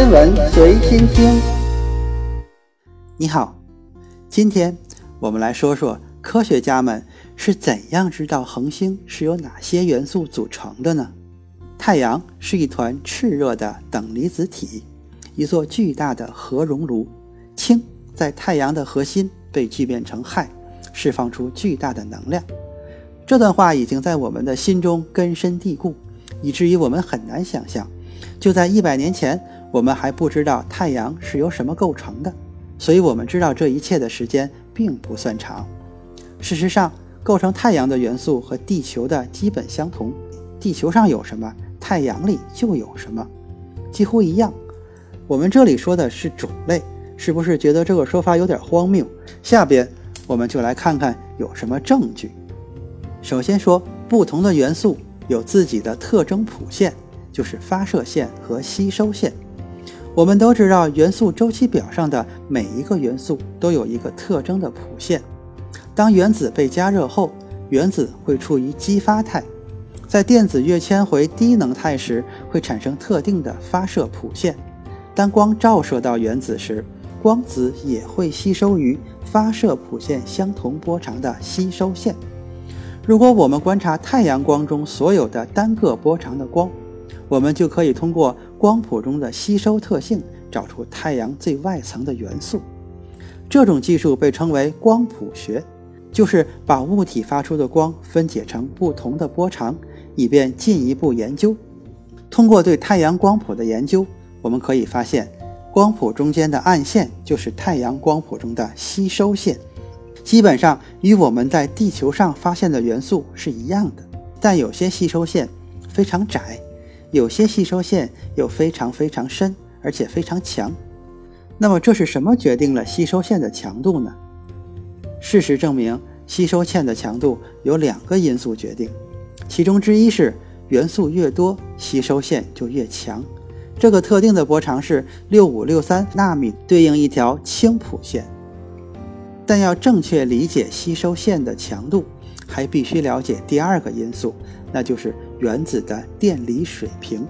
天文随心听。你好，今天我们来说说科学家们是怎样知道恒星是由哪些元素组成的呢？太阳是一团炽热的等离子体，一座巨大的核熔炉。氢在太阳的核心被聚变成氦，释放出巨大的能量。这段话已经在我们的心中根深蒂固，以至于我们很难想象，就在一百年前，我们还不知道太阳是由什么构成的，所以我们知道这一切的时间并不算长。事实上，构成太阳的元素和地球的基本相同，地球上有什么，太阳里就有什么，几乎一样。我们这里说的是种类，是不是觉得这个说法有点荒谬？下边我们就来看看有什么证据。首先说，不同的元素有自己的特征谱线，就是发射线和吸收线。我们都知道，元素周期表上的每一个元素都有一个特征的谱线。当原子被加热后，原子会处于激发态，在电子跃迁回低能态时，会产生特定的发射谱线。当光照射到原子时，光子也会吸收于发射谱线相同波长的吸收线。如果我们观察太阳光中所有的单个波长的光，我们就可以通过光谱中的吸收特性找出太阳最外层的元素。这种技术被称为光谱学，就是把物体发出的光分解成不同的波长，以便进一步研究。通过对太阳光谱的研究，我们可以发现，光谱中间的暗线就是太阳光谱中的吸收线。基本上与我们在地球上发现的元素是一样的，但有些吸收线非常窄，有些吸收线又非常非常深，而且非常强。那么这是什么决定了吸收线的强度呢？事实证明，吸收线的强度由两个因素决定，其中之一是元素越多，吸收线就越强。这个特定的波长是六五六三纳米，对应一条氢谱线。但要正确理解吸收线的强度，还必须了解第二个因素，那就是原子的电离水平。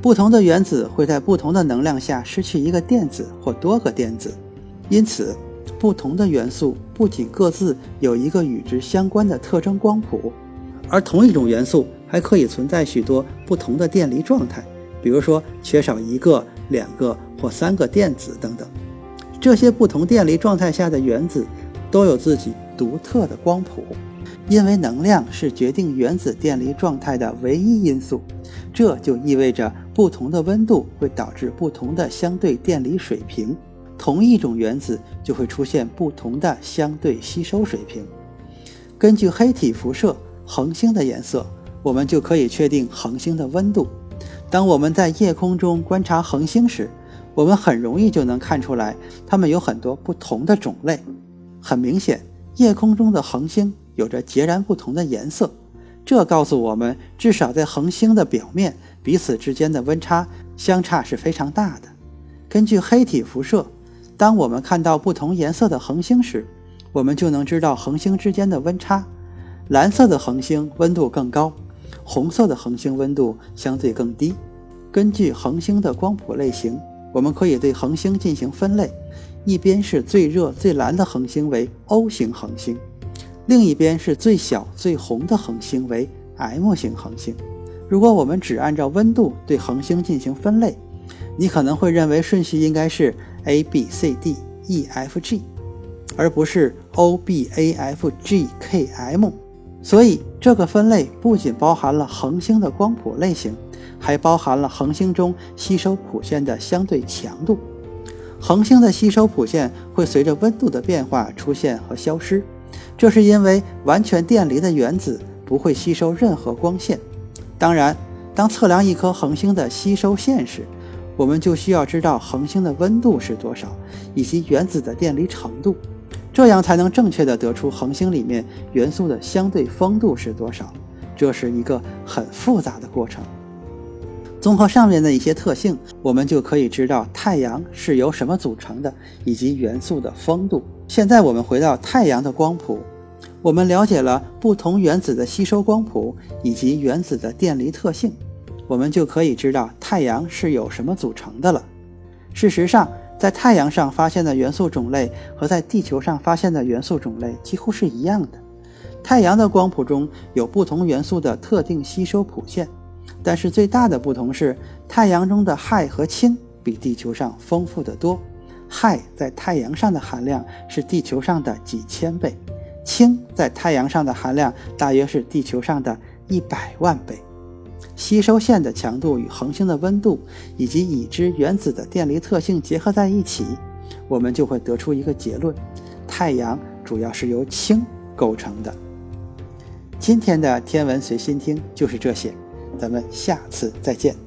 不同的原子会在不同的能量下失去一个电子或多个电子，因此，不同的元素不仅各自有一个与之相关的特征光谱，而同一种元素还可以存在许多不同的电离状态，比如说缺少一个、两个或三个电子等等。这些不同电离状态下的原子都有自己独特的光谱，因为能量是决定原子电离状态的唯一因素，这就意味着不同的温度会导致不同的相对电离水平，同一种原子就会出现不同的相对吸收水平。根据黑体辐射恒星的颜色，我们就可以确定恒星的温度。当我们在夜空中观察恒星时，我们很容易就能看出来，它们有很多不同的种类。很明显，夜空中的恒星有着截然不同的颜色，这告诉我们，至少在恒星的表面，彼此之间的温差相差是非常大的。根据黑体辐射，当我们看到不同颜色的恒星时，我们就能知道恒星之间的温差。蓝色的恒星温度更高，红色的恒星温度相对更低。根据恒星的光谱类型。我们可以对恒星进行分类，一边是最热最蓝的恒星为 O 型恒星，另一边是最小最红的恒星为 M 型恒星。如果我们只按照温度对恒星进行分类，你可能会认为顺序应该是 A B C D E F G，而不是 O B A F G K M。所以这个分类不仅包含了恒星的光谱类型。还包含了恒星中吸收谱线的相对强度。恒星的吸收谱线会随着温度的变化出现和消失，这是因为完全电离的原子不会吸收任何光线。当然，当测量一颗恒星的吸收线时，我们就需要知道恒星的温度是多少，以及原子的电离程度，这样才能正确的得出恒星里面元素的相对丰度是多少。这是一个很复杂的过程。综合上面的一些特性，我们就可以知道太阳是由什么组成的，以及元素的丰度。现在我们回到太阳的光谱，我们了解了不同原子的吸收光谱以及原子的电离特性。我们就可以知道太阳是由什么组成的了。事实上，在太阳上发现的元素种类和在地球上发现的元素种类几乎是一样的。太阳的光谱中有不同元素的特定吸收谱线，但是最大的不同是，太阳中的氦和氢比地球上丰富得多。氦在太阳上的含量是地球上的几千倍，氢在太阳上的含量大约是地球上的一百万倍。吸收线的强度与恒星的温度以及已知原子的电离特性结合在一起，我们就会得出一个结论：太阳主要是由氢构成的。今天的天文随心听就是这些，咱们下次再见。